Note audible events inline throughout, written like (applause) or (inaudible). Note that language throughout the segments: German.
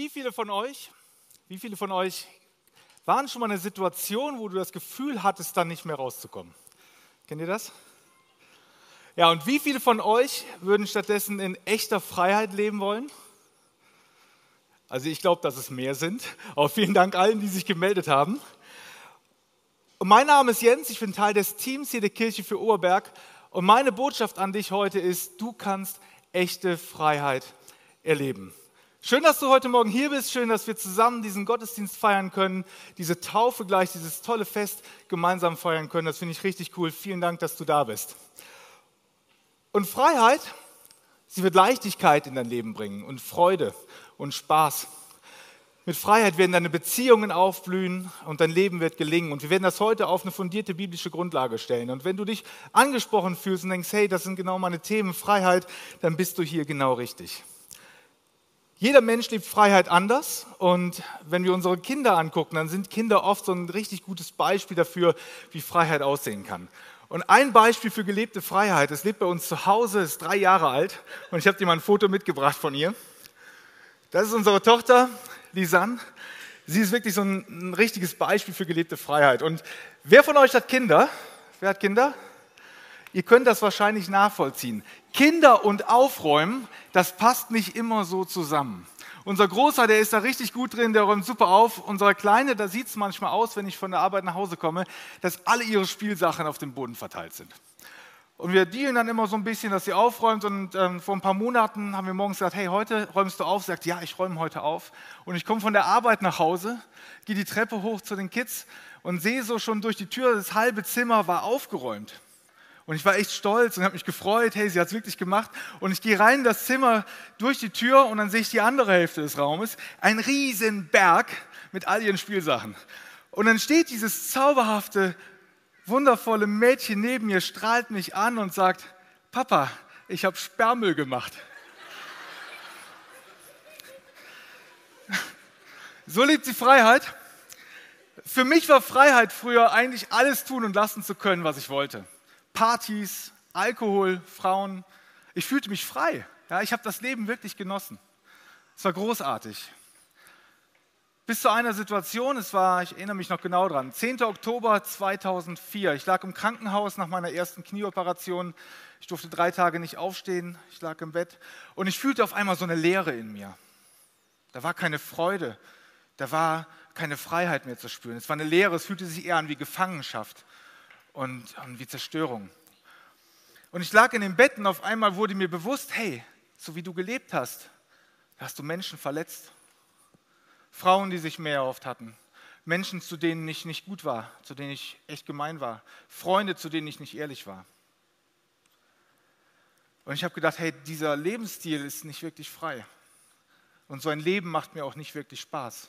Wie viele von euch, wie viele von euch waren schon mal in einer Situation, wo du das Gefühl hattest, dann nicht mehr rauszukommen? Kennt ihr das? Ja, und wie viele von euch würden stattdessen in echter Freiheit leben wollen? Also ich glaube, dass es mehr sind. Aber vielen Dank allen, die sich gemeldet haben. Und mein Name ist Jens, ich bin Teil des Teams hier der Kirche für Oberberg. Und meine Botschaft an dich heute ist, du kannst echte Freiheit erleben. Schön, dass du heute Morgen hier bist. Schön, dass wir zusammen diesen Gottesdienst feiern können, diese Taufe gleich, dieses tolle Fest gemeinsam feiern können. Das finde ich richtig cool. Vielen Dank, dass du da bist. Und Freiheit, sie wird Leichtigkeit in dein Leben bringen und Freude und Spaß. Mit Freiheit werden deine Beziehungen aufblühen und dein Leben wird gelingen. Und wir werden das heute auf eine fundierte biblische Grundlage stellen. Und wenn du dich angesprochen fühlst und denkst, hey, das sind genau meine Themen, Freiheit, dann bist du hier genau richtig. Jeder Mensch lebt Freiheit anders und wenn wir unsere Kinder angucken, dann sind Kinder oft so ein richtig gutes Beispiel dafür, wie Freiheit aussehen kann. Und ein Beispiel für gelebte Freiheit, es lebt bei uns zu Hause, ist drei Jahre alt und ich habe dir mal ein Foto mitgebracht von ihr. Das ist unsere Tochter, Lisanne. Sie ist wirklich so ein, ein richtiges Beispiel für gelebte Freiheit. Und wer von euch hat Kinder? Wer hat Kinder? Ihr könnt das wahrscheinlich nachvollziehen. Kinder und Aufräumen, das passt nicht immer so zusammen. Unser Großer, der ist da richtig gut drin, der räumt super auf. Unser Kleine, da sieht es manchmal aus, wenn ich von der Arbeit nach Hause komme, dass alle ihre Spielsachen auf dem Boden verteilt sind. Und wir dealen dann immer so ein bisschen, dass sie aufräumt. Und ähm, vor ein paar Monaten haben wir morgens gesagt, hey, heute räumst du auf? Sagt, ja, ich räume heute auf. Und ich komme von der Arbeit nach Hause, gehe die Treppe hoch zu den Kids und sehe so schon durch die Tür, das halbe Zimmer war aufgeräumt. Und ich war echt stolz und habe mich gefreut, hey, sie hat es wirklich gemacht. Und ich gehe rein in das Zimmer durch die Tür und dann sehe ich die andere Hälfte des Raumes, ein riesen Berg mit all ihren Spielsachen. Und dann steht dieses zauberhafte, wundervolle Mädchen neben mir, strahlt mich an und sagt, Papa, ich habe Sperrmüll gemacht. (laughs) So lebt sie Freiheit. Für mich war Freiheit früher eigentlich alles tun und lassen zu können, was ich wollte. Partys, Alkohol, Frauen. Ich fühlte mich frei. Ja, ich habe das Leben wirklich genossen. Es war großartig. Bis zu einer Situation, es war, ich erinnere mich noch genau dran, 10. Oktober 2004. Ich lag im Krankenhaus nach meiner ersten Knieoperation. Ich durfte drei Tage nicht aufstehen. Ich lag im Bett und ich fühlte auf einmal so eine Leere in mir. Da war keine Freude. Da war keine Freiheit mehr zu spüren. Es war eine Leere. Es fühlte sich eher an wie Gefangenschaft und, und wie Zerstörung. Und ich lag in dem Bett und auf einmal wurde mir bewusst, hey, so wie du gelebt hast, hast du Menschen verletzt. Frauen, die sich mehr erhofft hatten. Menschen, zu denen ich nicht gut war, zu denen ich echt gemein war. Freunde, zu denen ich nicht ehrlich war. Und ich habe gedacht, hey, dieser Lebensstil ist nicht wirklich frei. Und so ein Leben macht mir auch nicht wirklich Spaß.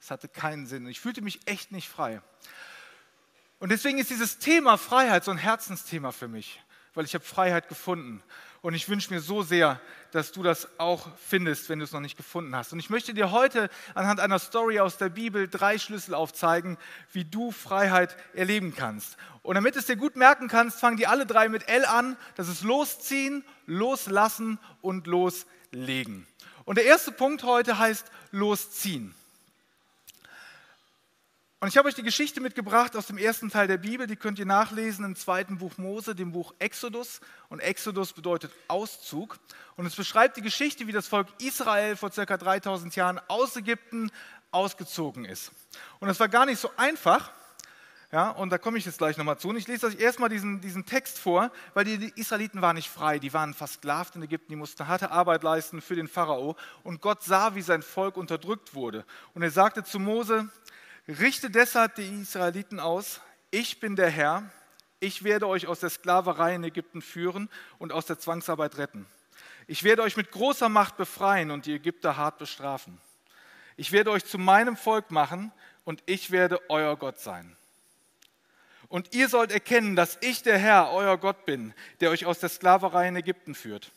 Es hatte keinen Sinn. Ich fühlte mich echt nicht frei. Und deswegen ist dieses Thema Freiheit so ein Herzensthema für mich, weil ich habe Freiheit gefunden. Und ich wünsche mir so sehr, dass du das auch findest, wenn du es noch nicht gefunden hast. Und ich möchte dir heute anhand einer Story aus der Bibel drei Schlüssel aufzeigen, wie du Freiheit erleben kannst. Und damit es dir gut merken kannst, fangen die alle drei mit L an. Das ist losziehen, loslassen und loslegen. Und der erste Punkt heute heißt losziehen. Und ich habe euch die Geschichte mitgebracht aus dem ersten Teil der Bibel, die könnt ihr nachlesen im zweiten Buch Mose, dem Buch Exodus. Und Exodus bedeutet Auszug. Und es beschreibt die Geschichte, wie das Volk Israel vor circa 3000 Jahren aus Ägypten ausgezogen ist. Und das war gar nicht so einfach. Ja, und da komme ich jetzt gleich nochmal zu. Und ich lese euch erstmal diesen, diesen Text vor, weil die, Israeliten waren nicht frei. Die waren versklavt in Ägypten, die mussten harte Arbeit leisten für den Pharao. Und Gott sah, wie sein Volk unterdrückt wurde. Und er sagte zu Mose, Richte deshalb die Israeliten aus, ich bin der Herr, ich werde euch aus der Sklaverei in Ägypten führen und aus der Zwangsarbeit retten. Ich werde euch mit großer Macht befreien und die Ägypter hart bestrafen. Ich werde euch zu meinem Volk machen und ich werde euer Gott sein. Und ihr sollt erkennen, dass ich der Herr, euer Gott bin, der euch aus der Sklaverei in Ägypten führt.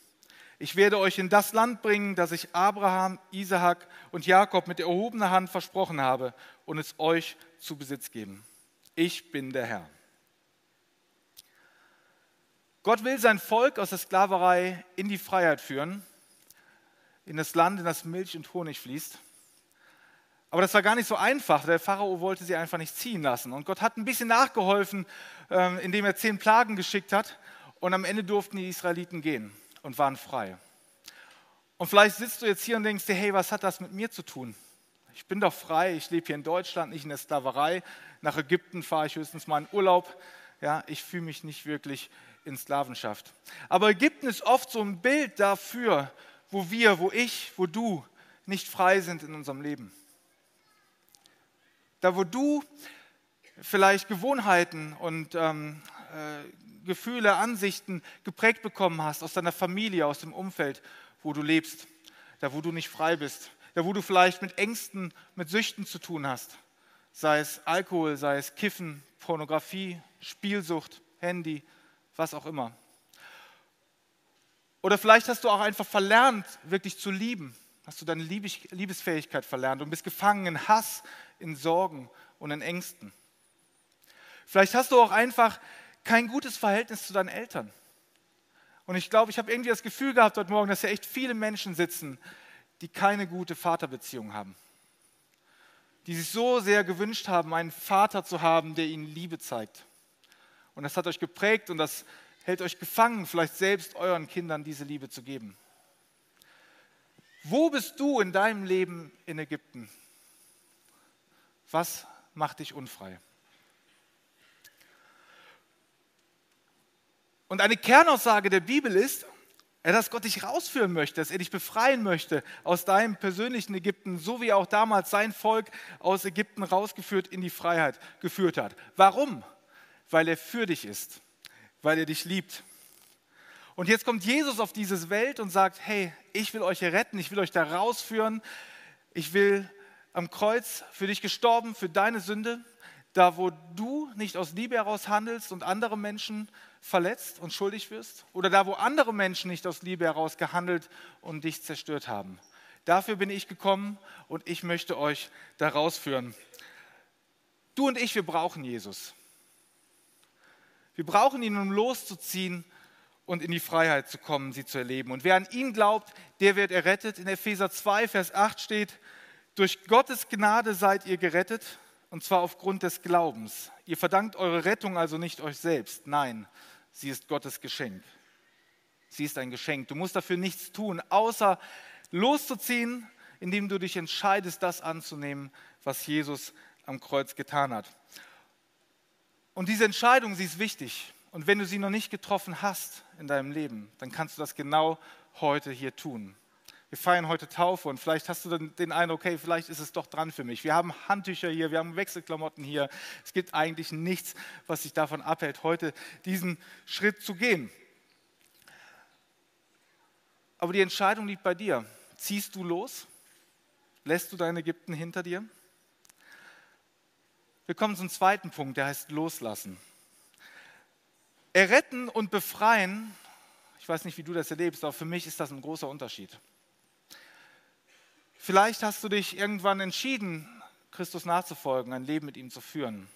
Ich werde euch in das Land bringen, das ich Abraham, Isaak und Jakob mit erhobener Hand versprochen habe und es euch zu Besitz geben. Ich bin der Herr. Gott will sein Volk aus der Sklaverei in die Freiheit führen. in das Land, in das Milch und Honig fließt. Aber das war gar nicht so einfach. Der Pharao wollte sie einfach nicht ziehen lassen. Und Gott hat ein bisschen nachgeholfen, ähm, indem er zehn Plagen geschickt hat. Und am Ende durften die Israeliten gehen und waren frei. Und vielleicht sitzt du jetzt hier und denkst dir, hey, was hat das mit mir zu tun? Ich bin doch frei, ich lebe hier in Deutschland, nicht in der Sklaverei. Nach Ägypten fahre ich höchstens mal in Urlaub. Ja, ich fühle mich nicht wirklich in Sklavenschaft. Aber Ägypten ist oft so ein Bild dafür, wo wir, wo ich, wo du nicht frei sind in unserem Leben. Da, wo du vielleicht Gewohnheiten und ähm, äh, Gefühle, Ansichten geprägt bekommen hast aus deiner Familie, aus dem Umfeld, wo du lebst, da, wo du nicht frei bist, da, wo du vielleicht mit Ängsten, mit Süchten zu tun hast, sei es Alkohol, sei es Kiffen, Pornografie, Spielsucht, Handy, was auch immer. Oder vielleicht hast du auch einfach verlernt, wirklich zu lieben. Hast du deine Liebesfähigkeit verlernt und bist gefangen in Hass, in Sorgen und in Ängsten. Vielleicht hast du auch einfach kein gutes Verhältnis zu deinen Eltern. Und ich glaube, ich habe irgendwie das Gefühl gehabt heute Morgen, dass hier echt viele Menschen sitzen, die keine gute Vaterbeziehung haben. Die sich so sehr gewünscht haben, einen Vater zu haben, der ihnen Liebe zeigt. Und das hat euch geprägt und das hält euch gefangen, vielleicht selbst euren Kindern diese Liebe zu geben. Wo bist du in deinem Leben in Ägypten? Was macht dich unfrei? Und eine Kernaussage der Bibel ist, dass Gott dich rausführen möchte, dass er dich befreien möchte aus deinem persönlichen Ägypten, so wie er auch damals sein Volk aus Ägypten rausgeführt in die Freiheit geführt hat. Warum? Weil er für dich ist, weil er dich liebt. Und jetzt kommt Jesus auf diese Welt und sagt, hey, ich will euch retten, ich will euch da rausführen, ich will am Kreuz für dich gestorben, für deine Sünde, da wo du nicht aus Liebe heraus handelst und andere Menschen verletzt und schuldig wirst, oder da wo andere Menschen nicht aus Liebe heraus gehandelt und dich zerstört haben. Dafür bin ich gekommen und ich möchte euch da rausführen. Du und ich, wir brauchen Jesus. Wir brauchen ihn, um loszuziehen und in die Freiheit zu kommen, sie zu erleben. Und wer an ihn glaubt, der wird errettet. In Epheser 2, Vers 8 steht, durch Gottes Gnade seid ihr gerettet, und zwar aufgrund des Glaubens. Ihr verdankt eure Rettung also nicht euch selbst, nein, sie ist Gottes Geschenk. Sie ist ein Geschenk. Du musst dafür nichts tun, außer loszuziehen, indem du dich entscheidest, das anzunehmen, was Jesus am Kreuz getan hat. Und diese Entscheidung, sie ist wichtig. Und wenn du sie noch nicht getroffen hast in deinem Leben, dann kannst du das genau heute hier tun. Wir feiern heute Taufe und vielleicht hast du dann den Eindruck, okay, vielleicht ist es doch dran für mich. Wir haben Handtücher hier, wir haben Wechselklamotten hier. Es gibt eigentlich nichts, was dich davon abhält, heute diesen Schritt zu gehen. Aber die Entscheidung liegt bei dir. Ziehst du los? Lässt du dein Ägypten hinter dir? Wir kommen zum zweiten Punkt, der heißt Loslassen. Erretten und befreien, ich weiß nicht, wie du das erlebst, aber für mich ist das ein großer Unterschied. Vielleicht hast du dich irgendwann entschieden, Christus nachzufolgen, ein Leben mit ihm zu führen.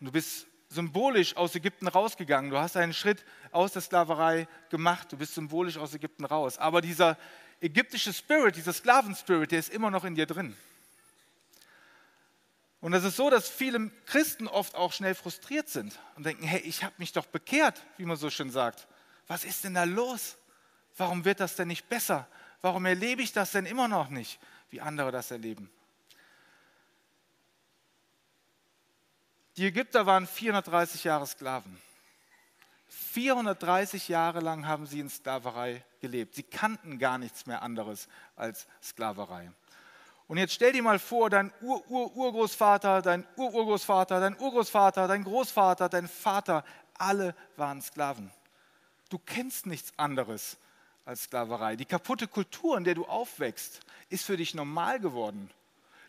Du bist symbolisch aus Ägypten rausgegangen. Du hast einen Schritt aus der Sklaverei gemacht. Du bist symbolisch aus Ägypten raus. Aber dieser ägyptische Spirit, dieser Sklavenspirit, der ist immer noch in dir drin. Und es ist so, dass viele Christen oft auch schnell frustriert sind und denken, hey, ich habe mich doch bekehrt, wie man so schön sagt. Was ist denn da los? Warum wird das denn nicht besser? Warum erlebe ich das denn immer noch nicht, wie andere das erleben? Die Ägypter waren 430 Jahre Sklaven. 430 Jahre lang haben sie in Sklaverei gelebt. Sie kannten gar nichts mehr anderes als Sklaverei. Und jetzt stell dir mal vor, dein Ur-Ur-Urgroßvater, dein Ur-Urgroßvater, dein Urgroßvater, dein Großvater, dein Vater, alle waren Sklaven. Du kennst nichts anderes als Sklaverei. Die kaputte Kultur, in der du aufwächst, ist für dich normal geworden.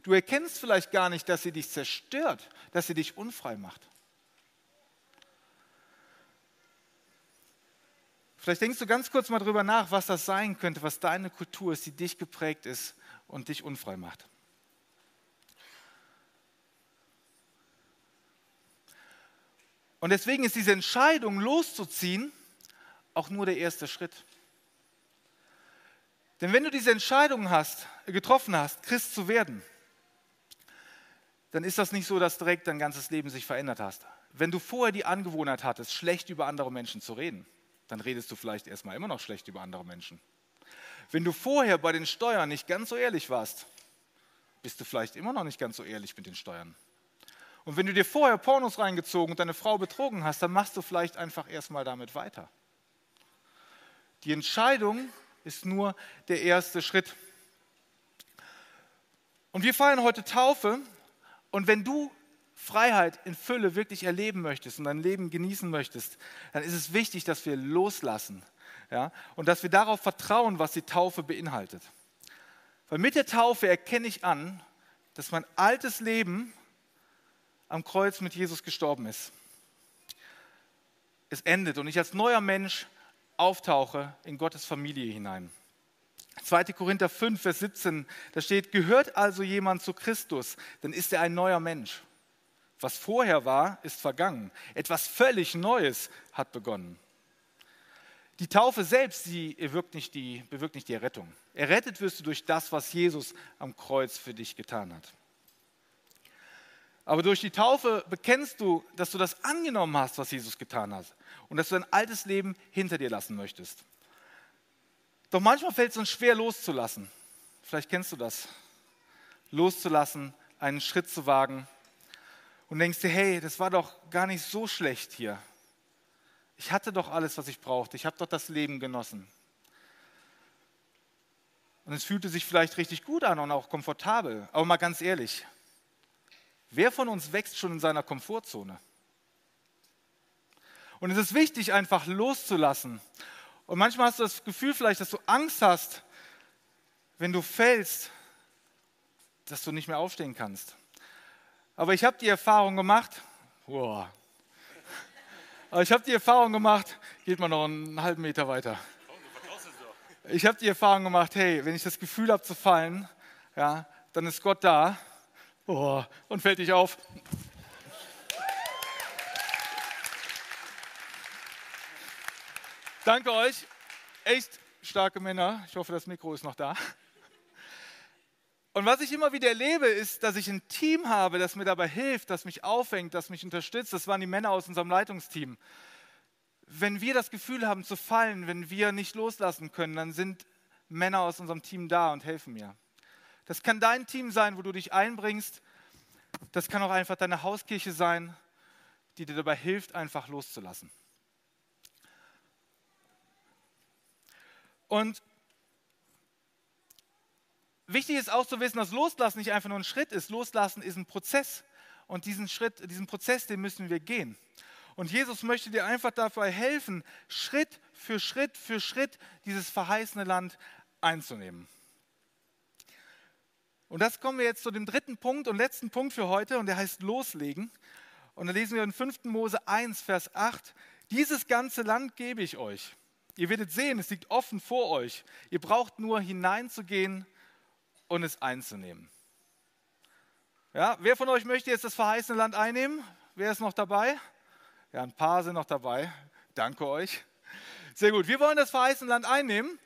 Du erkennst vielleicht gar nicht, dass sie dich zerstört, dass sie dich unfrei macht. Vielleicht denkst du ganz kurz mal drüber nach, was das sein könnte, was deine Kultur ist, die dich geprägt ist und dich unfrei macht. Und deswegen ist diese Entscheidung loszuziehen auch nur der erste Schritt. Denn wenn du diese Entscheidung hast, getroffen hast, Christ zu werden, dann ist das nicht so, dass direkt dein ganzes Leben sich verändert hast. Wenn du vorher die Angewohnheit hattest, schlecht über andere Menschen zu reden, dann redest du vielleicht erstmal immer noch schlecht über andere Menschen. Wenn du vorher bei den Steuern nicht ganz so ehrlich warst, bist du vielleicht immer noch nicht ganz so ehrlich mit den Steuern. Und wenn du dir vorher Pornos reingezogen und deine Frau betrogen hast, dann machst du vielleicht einfach erstmal damit weiter. Die Entscheidung ist nur der erste Schritt. Und wir feiern heute Taufe. Und wenn du Freiheit in Fülle wirklich erleben möchtest und dein Leben genießen möchtest, dann ist es wichtig, dass wir loslassen ja, und dass wir darauf vertrauen, was die Taufe beinhaltet. Weil mit der Taufe erkenne ich an, dass mein altes Leben am Kreuz mit Jesus gestorben ist. Es endet und ich als neuer Mensch auftauche in Gottes Familie hinein. 2. Korinther 5, Vers 17, da steht, gehört also jemand zu Christus, dann ist er ein neuer Mensch. Was vorher war, ist vergangen. Etwas völlig Neues hat begonnen. Die Taufe selbst, sie bewirkt nicht die, bewirkt nicht die Errettung. Errettet wirst du durch das, was Jesus am Kreuz für dich getan hat. Aber durch die Taufe bekennst du, dass du das angenommen hast, was Jesus getan hat und dass du dein altes Leben hinter dir lassen möchtest. Doch manchmal fällt es uns schwer loszulassen. Vielleicht kennst du das. Loszulassen, einen Schritt zu wagen und denkst dir, hey, das war doch gar nicht so schlecht hier. Ich hatte doch alles, was ich brauchte. Ich habe doch das Leben genossen. Und es fühlte sich vielleicht richtig gut an und auch komfortabel. Aber mal ganz ehrlich, wer von uns wächst schon in seiner Komfortzone? Und es ist wichtig, einfach loszulassen. Und manchmal hast du das Gefühl vielleicht, dass du Angst hast, wenn du fällst, dass du nicht mehr aufstehen kannst. Aber ich habe die Erfahrung gemacht, boah, aber ich habe die Erfahrung gemacht, geht mal noch einen halben Meter weiter. Ich habe die Erfahrung gemacht, hey, wenn ich das Gefühl habe zu fallen, ja, dann ist Gott da oh, und fällt dich auf. Danke euch, echt starke Männer. Ich hoffe, das Mikro ist noch da. Und was ich immer wieder erlebe, ist, dass ich ein Team habe, das mir dabei hilft, das mich aufhängt, das mich unterstützt. Das waren die Männer aus unserem Leitungsteam. Wenn wir das Gefühl haben zu fallen, wenn wir nicht loslassen können, dann sind Männer aus unserem Team da und helfen mir. Das kann dein Team sein, wo du dich einbringst. Das kann auch einfach deine Hauskirche sein, die dir dabei hilft, einfach loszulassen. Und Wichtig ist auch zu wissen, dass Loslassen nicht einfach nur ein Schritt ist. Loslassen ist ein Prozess. Und diesen Schritt, diesen Prozess, den müssen wir gehen. Und Jesus möchte dir einfach dabei helfen, Schritt für Schritt für Schritt dieses verheißene Land einzunehmen. Und das kommen wir jetzt zu dem dritten Punkt und letzten Punkt für heute und der heißt Loslegen. Und da lesen wir in 5. Mose 1, Vers 8, dieses ganze Land gebe ich euch. Ihr werdet sehen, es liegt offen vor euch. Ihr braucht nur hineinzugehen und es einzunehmen. Ja, wer von euch möchte jetzt das verheißene Land einnehmen? Wer ist noch dabei? Ja, ein paar sind noch dabei. Danke euch. Sehr gut. Wir wollen das verheißene Land einnehmen.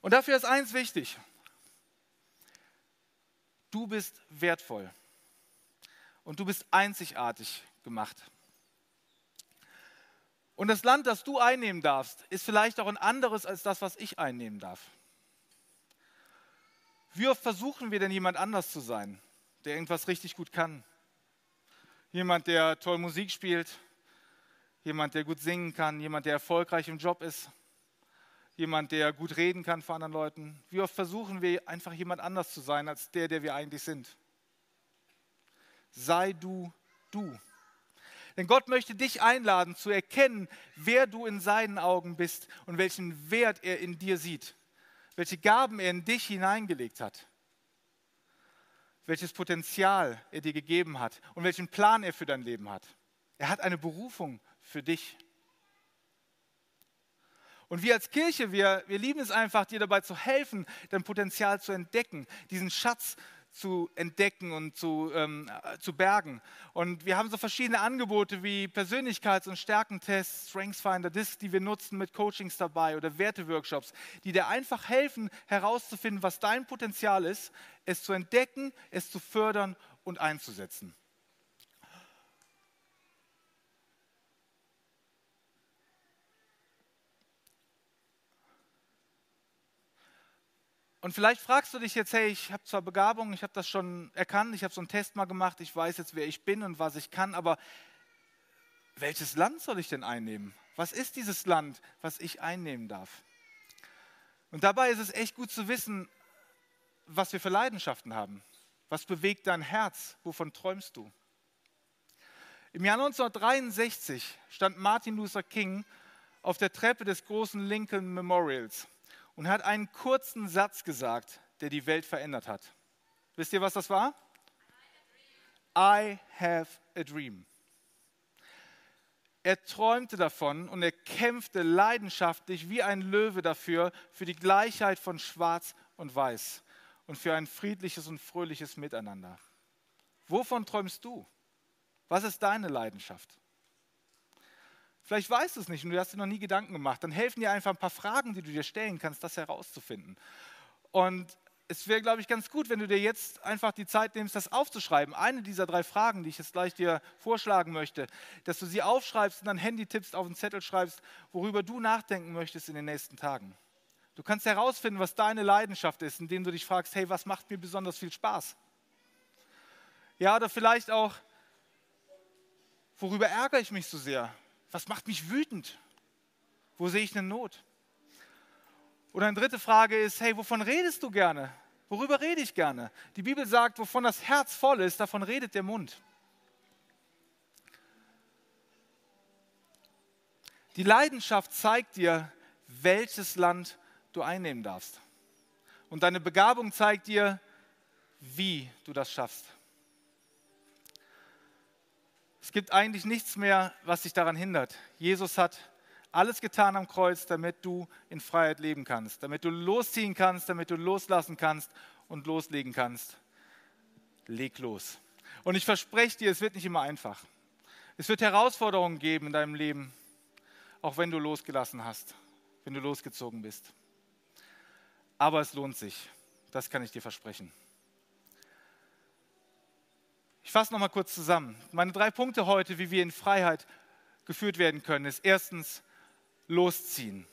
Und dafür ist eins wichtig. Du bist wertvoll. Und du bist einzigartig gemacht. Und das Land, das du einnehmen darfst, ist vielleicht auch ein anderes als das, was ich einnehmen darf. Wie oft versuchen wir denn jemand anders zu sein, der irgendwas richtig gut kann? Jemand, der toll Musik spielt, jemand, der gut singen kann, jemand, der erfolgreich im Job ist, jemand, der gut reden kann vor anderen Leuten. Wie oft versuchen wir einfach jemand anders zu sein als der, der wir eigentlich sind? Sei du du. Denn Gott möchte dich einladen zu erkennen, wer du in seinen Augen bist und welchen Wert er in dir sieht welche Gaben er in dich hineingelegt hat, welches Potenzial er dir gegeben hat und welchen Plan er für dein Leben hat. Er hat eine Berufung für dich. Und wir als Kirche, wir, wir lieben es einfach, dir dabei zu helfen, dein Potenzial zu entdecken, diesen Schatz zu entdecken und zu, ähm, äh, zu bergen. Und wir haben so verschiedene Angebote wie Persönlichkeits- und Stärkentests, Strengthsfinder, Disc, die wir nutzen mit Coachings dabei oder Werteworkshops, die dir einfach helfen, herauszufinden, was dein Potenzial ist, es zu entdecken, es zu fördern und einzusetzen. Und vielleicht fragst du dich jetzt, hey, ich habe zwar Begabung, ich habe das schon erkannt, ich habe so einen Test mal gemacht, ich weiß jetzt, wer ich bin und was ich kann, aber welches Land soll ich denn einnehmen? Was ist dieses Land, was ich einnehmen darf? Und dabei ist es echt gut zu wissen, was wir für Leidenschaften haben. Was bewegt dein Herz? Wovon träumst du? Im Jahr 1963 stand Martin Luther King auf der Treppe des großen Lincoln Memorials und hat einen kurzen Satz gesagt, der die Welt verändert hat. Wisst ihr, was das war? I have a dream. Er träumte davon und er kämpfte leidenschaftlich wie ein Löwe dafür, für die Gleichheit von Schwarz und Weiß und für ein friedliches und fröhliches Miteinander. Wovon träumst du? Was ist deine Leidenschaft? Vielleicht weißt du es nicht und du hast dir noch nie Gedanken gemacht. Dann helfen dir einfach ein paar Fragen, die du dir stellen kannst, das herauszufinden. Und es wäre, glaube ich, ganz gut, wenn du dir jetzt einfach die Zeit nimmst, das aufzuschreiben. Eine dieser drei Fragen, die ich jetzt gleich dir vorschlagen möchte, dass du sie aufschreibst und dann Handy tippst, auf einen Zettel schreibst, worüber du nachdenken möchtest in den nächsten Tagen. Du kannst herausfinden, was deine Leidenschaft ist, indem du dich fragst, hey, was macht mir besonders viel Spaß? Ja, oder vielleicht auch, worüber ärgere ich mich so sehr? Was macht mich wütend? Wo sehe ich eine Not? Oder eine dritte Frage ist, hey, wovon redest du gerne? Worüber rede ich gerne? Die Bibel sagt, wovon das Herz voll ist, davon redet der Mund. Die Leidenschaft zeigt dir, welches Land du einnehmen darfst. Und deine Begabung zeigt dir, wie du das schaffst. Es gibt eigentlich nichts mehr, was dich daran hindert. Jesus hat alles getan am Kreuz, damit du in Freiheit leben kannst, damit du losziehen kannst, damit du loslassen kannst und loslegen kannst. Leg los. Und ich verspreche dir, es wird nicht immer einfach. Es wird Herausforderungen geben in deinem Leben, auch wenn du losgelassen hast, wenn du losgezogen bist. Aber es lohnt sich. Das kann ich dir versprechen. Ich fasse nochmal kurz zusammen. Meine drei Punkte heute, wie wir in Freiheit geführt werden können, ist erstens losziehen.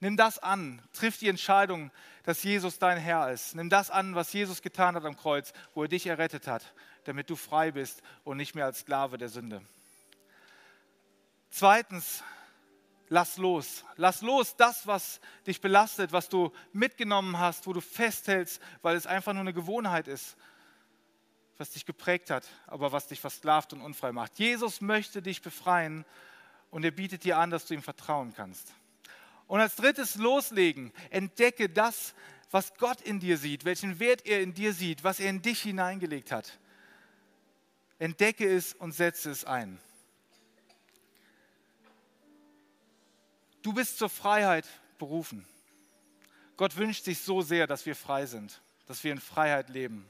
Nimm das an, triff die Entscheidung, dass Jesus dein Herr ist. Nimm das an, was Jesus getan hat am Kreuz, wo er dich errettet hat, damit du frei bist und nicht mehr als Sklave der Sünde. Zweitens, lass los. Lass los das, was dich belastet, was du mitgenommen hast, wo du festhältst, weil es einfach nur eine Gewohnheit ist, was dich geprägt hat, aber was dich versklavt und unfrei macht. Jesus möchte dich befreien und er bietet dir an, dass du ihm vertrauen kannst. Und als drittes loslegen, entdecke das, was Gott in dir sieht, welchen Wert er in dir sieht, was er in dich hineingelegt hat. Entdecke es und setze es ein. Du bist zur Freiheit berufen. Gott wünscht sich so sehr, dass wir frei sind, dass wir in Freiheit leben.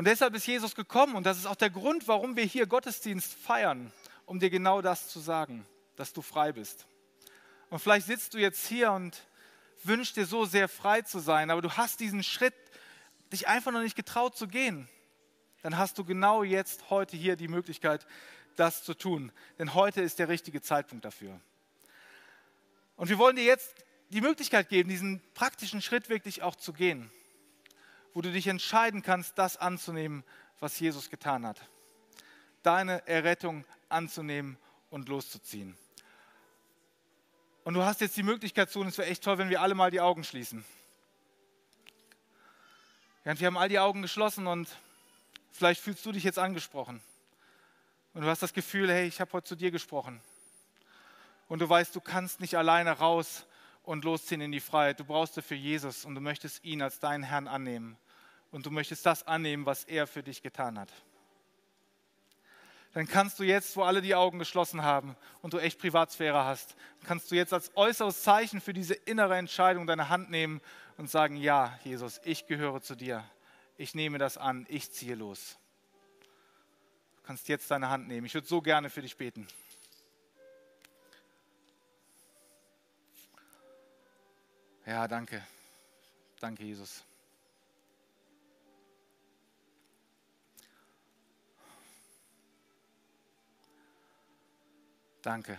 Und deshalb ist Jesus gekommen und das ist auch der Grund, warum wir hier Gottesdienst feiern, um dir genau das zu sagen, dass du frei bist. Und vielleicht sitzt du jetzt hier und wünschst dir so sehr frei zu sein, aber du hast diesen Schritt, dich einfach noch nicht getraut zu gehen. Dann hast du genau jetzt, heute hier die Möglichkeit, das zu tun. Denn heute ist der richtige Zeitpunkt dafür. Und wir wollen dir jetzt die Möglichkeit geben, diesen praktischen Schritt wirklich auch zu gehen wo du dich entscheiden kannst, das anzunehmen, was Jesus getan hat. Deine Errettung anzunehmen und loszuziehen. Und du hast jetzt die Möglichkeit zu, und es wäre echt toll, wenn wir alle mal die Augen schließen. Ja, wir haben all die Augen geschlossen und vielleicht fühlst du dich jetzt angesprochen. Und du hast das Gefühl, hey, ich habe heute zu dir gesprochen. Und du weißt, du kannst nicht alleine raus und losziehen in die Freiheit. Du brauchst dafür Jesus und du möchtest ihn als deinen Herrn annehmen. Und du möchtest das annehmen, was er für dich getan hat. Dann kannst du jetzt, wo alle die Augen geschlossen haben und du echt Privatsphäre hast, kannst du jetzt als äußeres Zeichen für diese innere Entscheidung deine Hand nehmen und sagen, ja, Jesus, ich gehöre zu dir. ich nehme das an, ich ziehe los. Du kannst jetzt deine Hand nehmen. Ich würde so gerne für dich beten. Ja, danke. Danke, Jesus. Danke.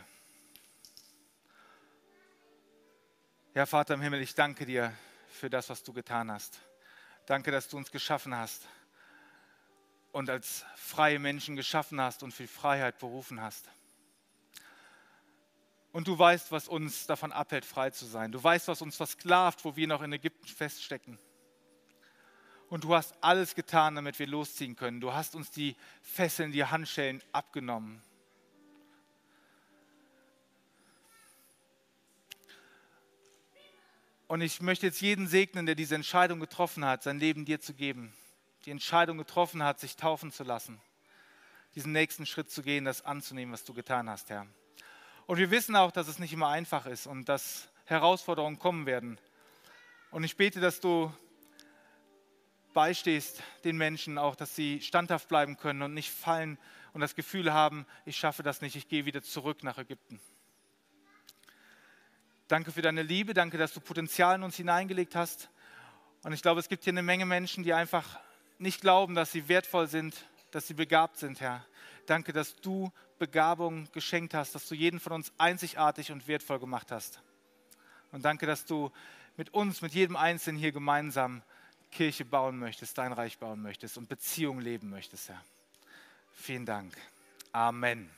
Ja, Vater im Himmel, ich danke dir für das, was du getan hast. Danke, dass du uns geschaffen hast und als freie Menschen geschaffen hast und für Freiheit berufen hast. Und du weißt, was uns davon abhält, frei zu sein. Du weißt, was uns versklavt, wo wir noch in Ägypten feststecken. Und du hast alles getan, damit wir losziehen können. Du hast uns die Fesseln, die Handschellen abgenommen. Und ich möchte jetzt jeden segnen, der diese Entscheidung getroffen hat, sein Leben dir zu geben. Die Entscheidung getroffen hat, sich taufen zu lassen. Diesen nächsten Schritt zu gehen, das anzunehmen, was du getan hast, Herr. Und wir wissen auch, dass es nicht immer einfach ist und dass Herausforderungen kommen werden. Und ich bete, dass du beistehst den Menschen auch, dass sie standhaft bleiben können und nicht fallen und das Gefühl haben, ich schaffe das nicht, ich gehe wieder zurück nach Ägypten. Danke für deine Liebe, danke, dass du Potenzial in uns hineingelegt hast. Und ich glaube, es gibt hier eine Menge Menschen, die einfach nicht glauben, dass sie wertvoll sind, dass sie begabt sind, Herr. Danke, dass du Begabung geschenkt hast, dass du jeden von uns einzigartig und wertvoll gemacht hast. Und danke, dass du mit uns, mit jedem Einzelnen hier gemeinsam Kirche bauen möchtest, dein Reich bauen möchtest und Beziehungen leben möchtest, Herr. Vielen Dank. Amen.